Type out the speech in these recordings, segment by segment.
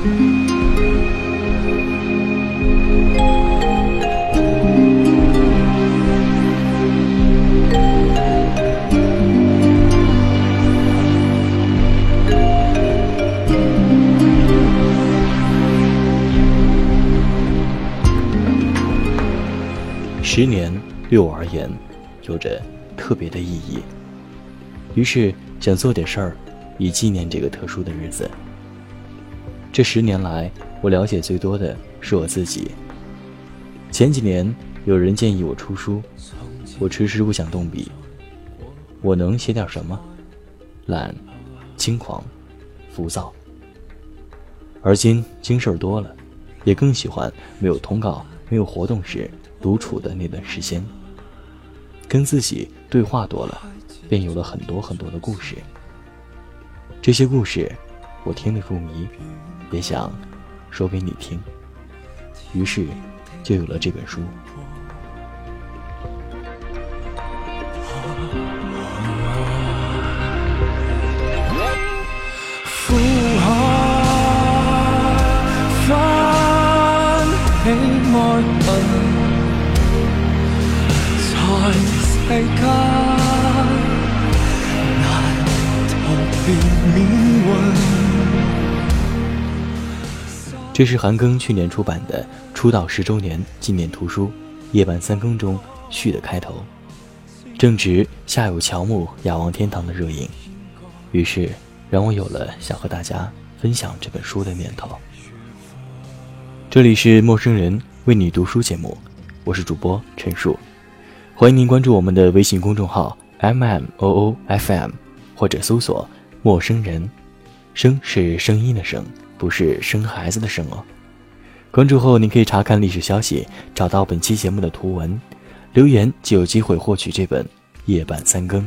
十年对我而言，有着特别的意义。于是想做点事儿，以纪念这个特殊的日子。这十年来，我了解最多的是我自己。前几年有人建议我出书，我迟迟不想动笔。我能写点什么？懒、轻狂、浮躁。而今经事儿多了，也更喜欢没有通告、没有活动时。独处的那段时间，跟自己对话多了，便有了很多很多的故事。这些故事，我听得入迷，也想说给你听。于是，就有了这本书。这是韩庚去年出版的出道十周年纪念图书《夜半三更》中序的开头，正值夏有乔木雅望天堂的热映，于是让我有了想和大家分享这本书的念头。这里是陌生人为你读书节目，我是主播陈树，欢迎您关注我们的微信公众号 m m o o f m，或者搜索“陌生人”，声是声音的声。不是生孩子的生哦。关注后，你可以查看历史消息，找到本期节目的图文，留言就有机会获取这本《夜半三更》。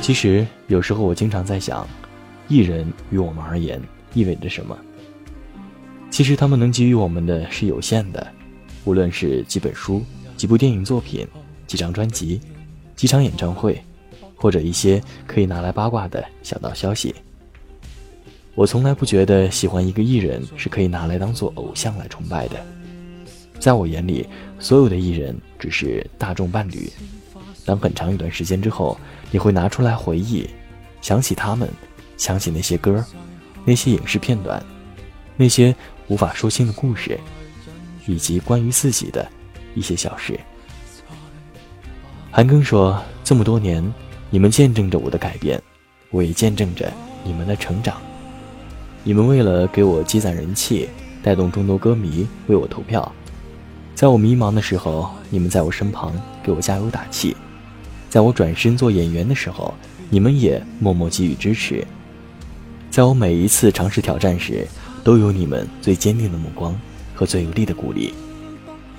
其实，有时候我经常在想，艺人于我们而言意味着什么？其实，他们能给予我们的是有限的，无论是几本书、几部电影作品、几张专辑。几场演唱会，或者一些可以拿来八卦的小道消息。我从来不觉得喜欢一个艺人是可以拿来当做偶像来崇拜的。在我眼里，所有的艺人只是大众伴侣。当很长一段时间之后，你会拿出来回忆，想起他们，想起那些歌，那些影视片段，那些无法说清的故事，以及关于自己的一些小事。韩庚说：“这么多年，你们见证着我的改变，我也见证着你们的成长。你们为了给我积攒人气，带动众多歌迷为我投票；在我迷茫的时候，你们在我身旁给我加油打气；在我转身做演员的时候，你们也默默给予支持；在我每一次尝试挑战时，都有你们最坚定的目光和最有力的鼓励；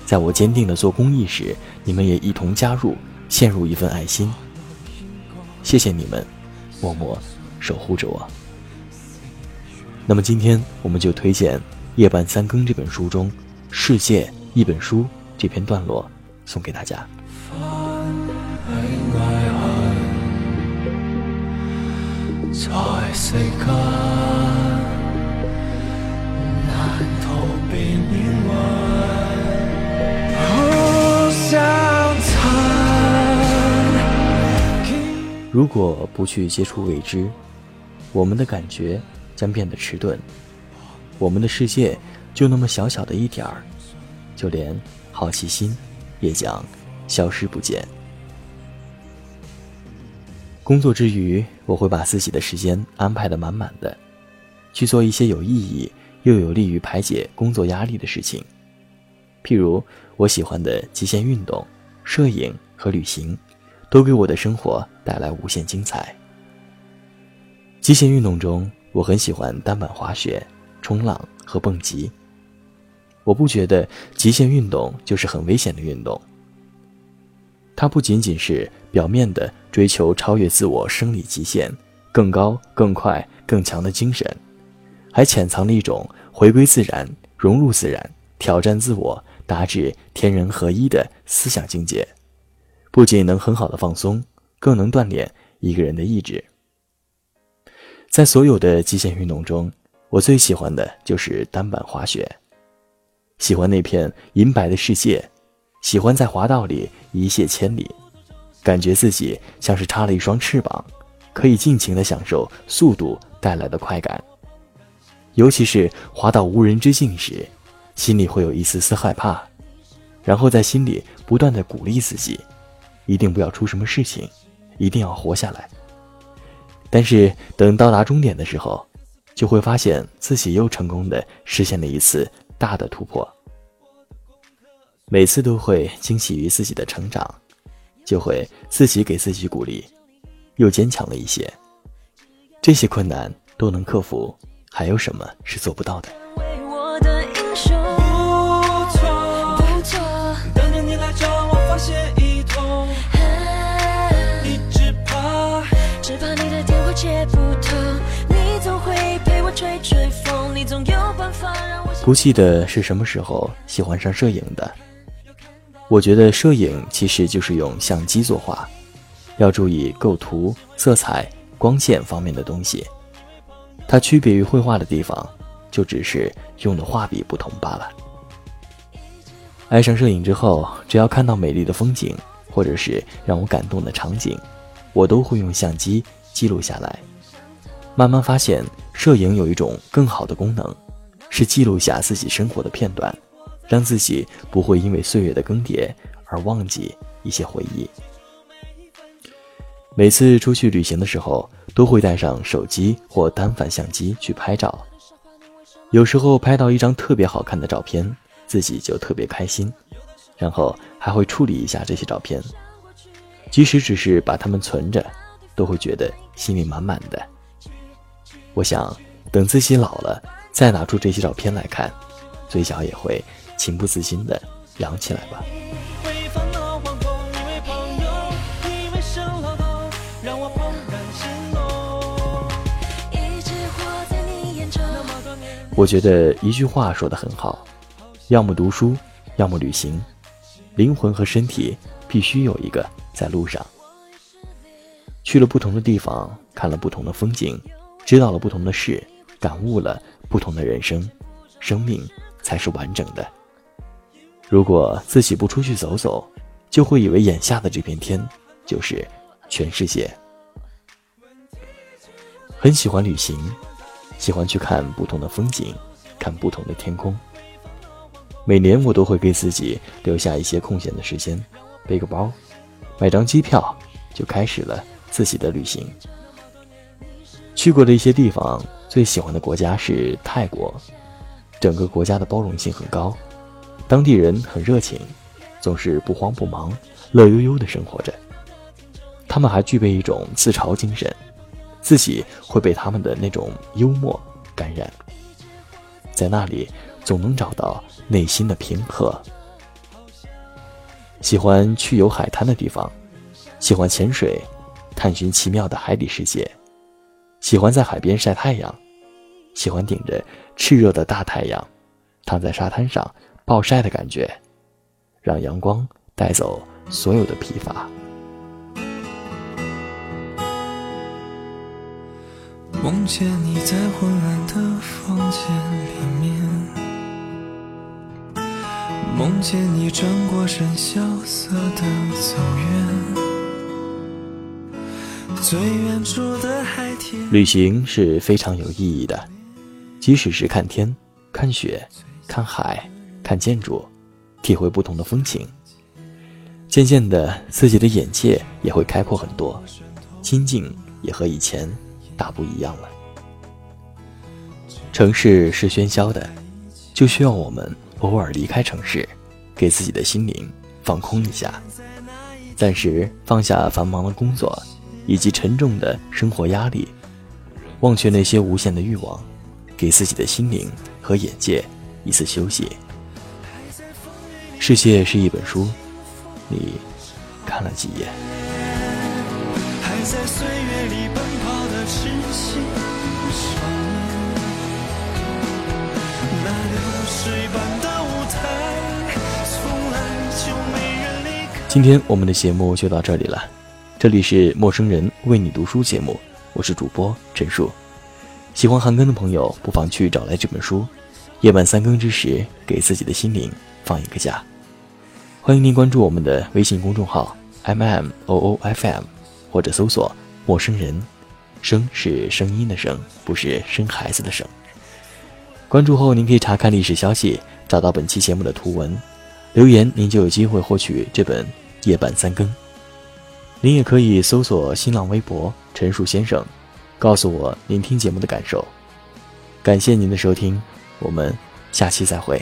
在我坚定的做公益时，你们也一同加入。”陷入一份爱心，谢谢你们，默默守护着我。那么今天我们就推荐《夜半三更》这本书中《世界一本书》这篇段落，送给大家。在世界如果不去接触未知，我们的感觉将变得迟钝，我们的世界就那么小小的一点儿，就连好奇心也将消失不见。工作之余，我会把自己的时间安排的满满的，去做一些有意义又有利于排解工作压力的事情，譬如我喜欢的极限运动、摄影和旅行。都给我的生活带来无限精彩。极限运动中，我很喜欢单板滑雪、冲浪和蹦极。我不觉得极限运动就是很危险的运动。它不仅仅是表面的追求超越自我生理极限、更高、更快、更强的精神，还潜藏了一种回归自然、融入自然、挑战自我、达至天人合一的思想境界。不仅能很好的放松，更能锻炼一个人的意志。在所有的极限运动中，我最喜欢的就是单板滑雪。喜欢那片银白的世界，喜欢在滑道里一泻千里，感觉自己像是插了一双翅膀，可以尽情的享受速度带来的快感。尤其是滑到无人之境时，心里会有一丝丝害怕，然后在心里不断的鼓励自己，一定不要出什么事情，一定要活下来。但是等到达终点的时候，就会发现自己又成功的实现了一次大的突破。每次都会惊喜于自己的成长，就会自己给自己鼓励，又坚强了一些。这些困难都能克服。还有什么是做不到的？不记得是什么时候喜欢上摄影的。我觉得摄影其实就是用相机作画，要注意构图、色彩、光线方面的东西。它区别于绘画的地方，就只是用的画笔不同罢了。爱上摄影之后，只要看到美丽的风景，或者是让我感动的场景，我都会用相机记录下来。慢慢发现，摄影有一种更好的功能，是记录下自己生活的片段，让自己不会因为岁月的更迭而忘记一些回忆。每次出去旅行的时候，都会带上手机或单反相机去拍照。有时候拍到一张特别好看的照片，自己就特别开心，然后还会处理一下这些照片。即使只是把它们存着，都会觉得心里满满的。我想，等自己老了，再拿出这些照片来看，嘴角也会情不自禁地扬起来吧。我觉得一句话说得很好：要么读书，要么旅行。灵魂和身体必须有一个在路上。去了不同的地方，看了不同的风景，知道了不同的事，感悟了不同的人生，生命才是完整的。如果自己不出去走走，就会以为眼下的这片天就是全世界。很喜欢旅行。喜欢去看不同的风景，看不同的天空。每年我都会给自己留下一些空闲的时间，背个包，买张机票，就开始了自己的旅行。去过的一些地方，最喜欢的国家是泰国，整个国家的包容性很高，当地人很热情，总是不慌不忙，乐悠悠的生活着。他们还具备一种自嘲精神。自己会被他们的那种幽默感染，在那里总能找到内心的平和。喜欢去有海滩的地方，喜欢潜水，探寻奇妙的海底世界，喜欢在海边晒太阳，喜欢顶着炽热的大太阳，躺在沙滩上暴晒的感觉，让阳光带走所有的疲乏。梦见你在昏暗的房间里面，梦见你转过身萧瑟的走远。最远处的海天。旅行是非常有意义的，即使是看天、看雪、看海、看建筑，体会不同的风情。渐渐的，自己的眼界也会开阔很多，心境也和以前。大不一样了。城市是喧嚣的，就需要我们偶尔离开城市，给自己的心灵放空一下，暂时放下繁忙的工作以及沉重的生活压力，忘却那些无限的欲望，给自己的心灵和眼界一次休息。世界是一本书，你看了几页？还在岁月里奔跑的痴心，那流水般的舞台，从来就没人离开。今天我们的节目就到这里了。这里是陌生人为你读书节目，我是主播陈述。喜欢韩庚的朋友，不妨去找来这本书。夜半三更之时，给自己的心灵放一个假。欢迎您关注我们的微信公众号 m m o o f m，或者搜索“陌生人”，声是声音的声，不是生孩子的生。关注后，您可以查看历史消息，找到本期节目的图文，留言您就有机会获取这本《夜半三更》。您也可以搜索新浪微博“陈述先生”，告诉我您听节目的感受。感谢您的收听。我们下期再会。